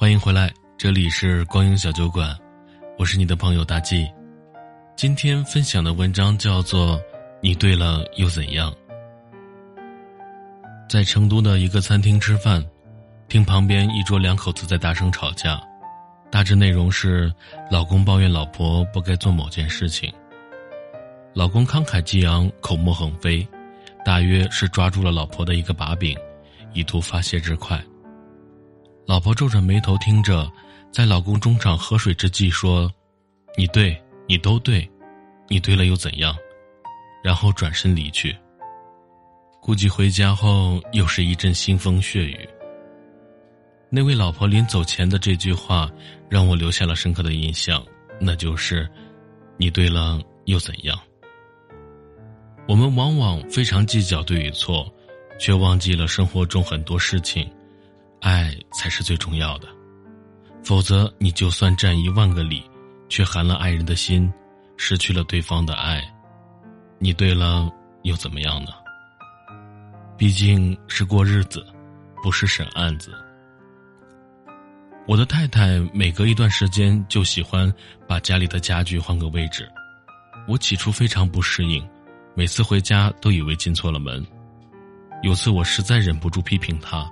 欢迎回来，这里是光影小酒馆，我是你的朋友大 G。今天分享的文章叫做《你对了又怎样》。在成都的一个餐厅吃饭，听旁边一桌两口子在大声吵架，大致内容是老公抱怨老婆不该做某件事情，老公慷慨激昂，口沫横飞，大约是抓住了老婆的一个把柄，以图发泄之快。老婆皱着眉头听着，在老公中场喝水之际说：“你对，你都对，你对了又怎样？”然后转身离去。估计回家后又是一阵腥风血雨。那位老婆临走前的这句话，让我留下了深刻的印象，那就是：“你对了又怎样？”我们往往非常计较对与错，却忘记了生活中很多事情。爱才是最重要的，否则你就算站一万个里，却寒了爱人的心，失去了对方的爱，你对了又怎么样呢？毕竟是过日子，不是审案子。我的太太每隔一段时间就喜欢把家里的家具换个位置，我起初非常不适应，每次回家都以为进错了门。有次我实在忍不住批评她。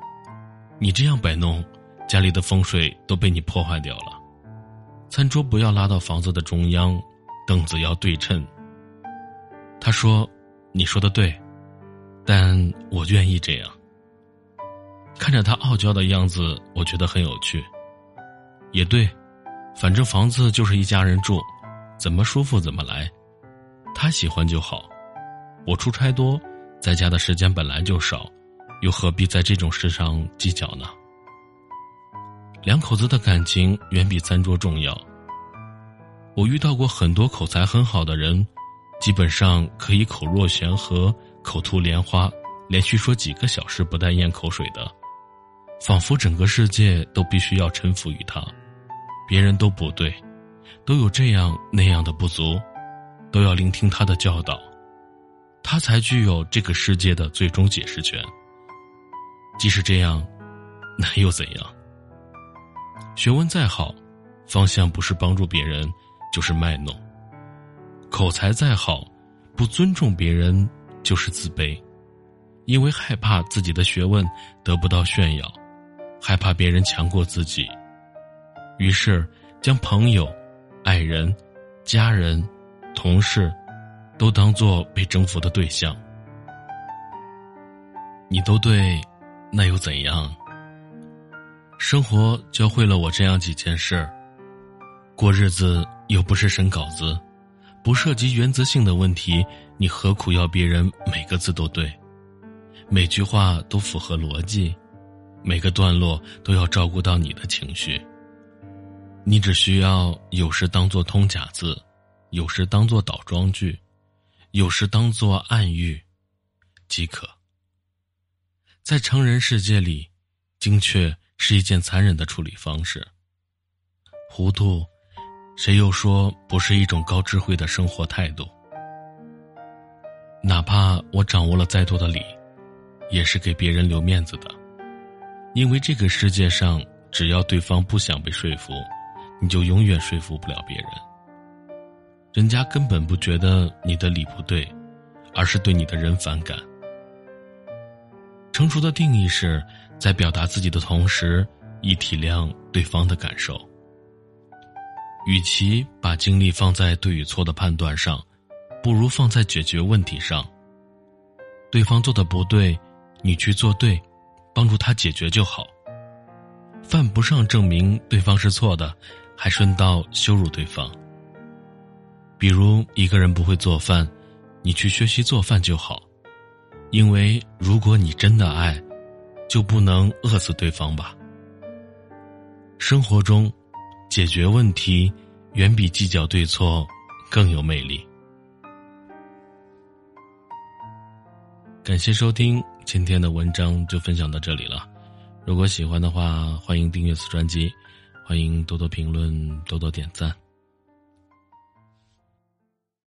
你这样摆弄，家里的风水都被你破坏掉了。餐桌不要拉到房子的中央，凳子要对称。他说：“你说的对，但我愿意这样。”看着他傲娇的样子，我觉得很有趣。也对，反正房子就是一家人住，怎么舒服怎么来，他喜欢就好。我出差多，在家的时间本来就少。又何必在这种事上计较呢？两口子的感情远比餐桌重要。我遇到过很多口才很好的人，基本上可以口若悬河、口吐莲花，连续说几个小时不带咽口水的，仿佛整个世界都必须要臣服于他。别人都不对，都有这样那样的不足，都要聆听他的教导，他才具有这个世界的最终解释权。即使这样，那又怎样？学问再好，方向不是帮助别人，就是卖弄；口才再好，不尊重别人，就是自卑。因为害怕自己的学问得不到炫耀，害怕别人强过自己，于是将朋友、爱人、家人、同事，都当做被征服的对象。你都对。那又怎样？生活教会了我这样几件事：过日子又不是审稿子，不涉及原则性的问题，你何苦要别人每个字都对，每句话都符合逻辑，每个段落都要照顾到你的情绪。你只需要有时当做通假字，有时当做倒装句，有时当做暗喻，即可。在成人世界里，精确是一件残忍的处理方式。糊涂，谁又说不是一种高智慧的生活态度？哪怕我掌握了再多的理，也是给别人留面子的。因为这个世界上，只要对方不想被说服，你就永远说服不了别人。人家根本不觉得你的理不对，而是对你的人反感。成熟的定义是在表达自己的同时，以体谅对方的感受。与其把精力放在对与错的判断上，不如放在解决问题上。对方做的不对，你去做对，帮助他解决就好。犯不上证明对方是错的，还顺道羞辱对方。比如一个人不会做饭，你去学习做饭就好。因为如果你真的爱，就不能饿死对方吧。生活中，解决问题远比计较对错更有魅力。感谢收听今天的文章，就分享到这里了。如果喜欢的话，欢迎订阅此专辑，欢迎多多评论，多多点赞。